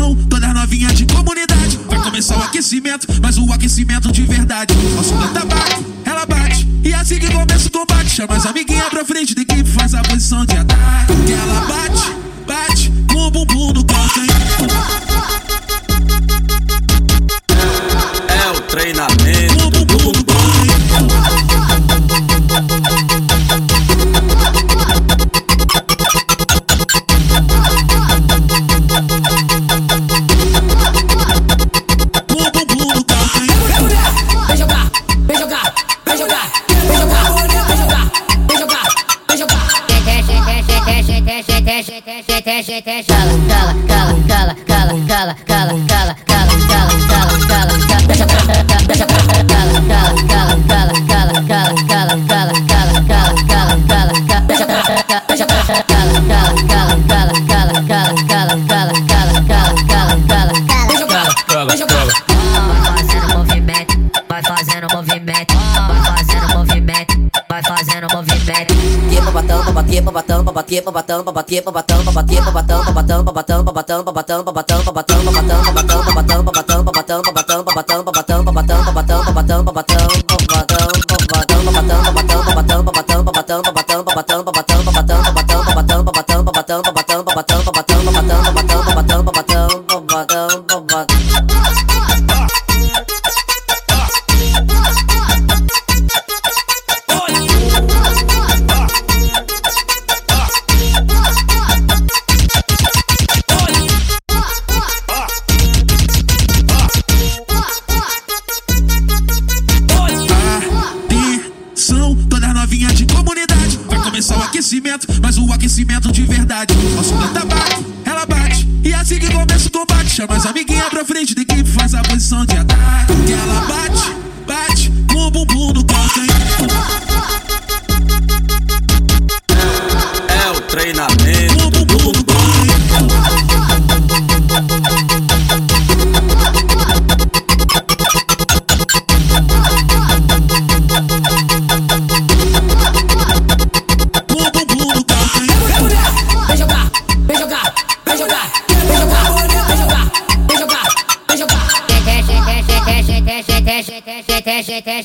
mão, todas novinhas de comunidade. Vai começar o aquecimento, mas o aquecimento de verdade. Nosso canta bate, ela bate, e assim que começa o combate. Chama as amiguinhas pra frente, de quem faz a posição de Vem batão, pra bater, pra batão, pra bater, pra batão, pra bater, pra batão, pra bater, pra batão, pra batão, pra batão, pra batão, pra Começar o aquecimento, mas o aquecimento de verdade. Nosso planta bate, ela bate. E assim que começa o combate, chama as amiguinhas pra frente equipe, faz a posição de ataque. Que ela bate, bate, com o bumbum no calcanhar. É o treinamento. Vem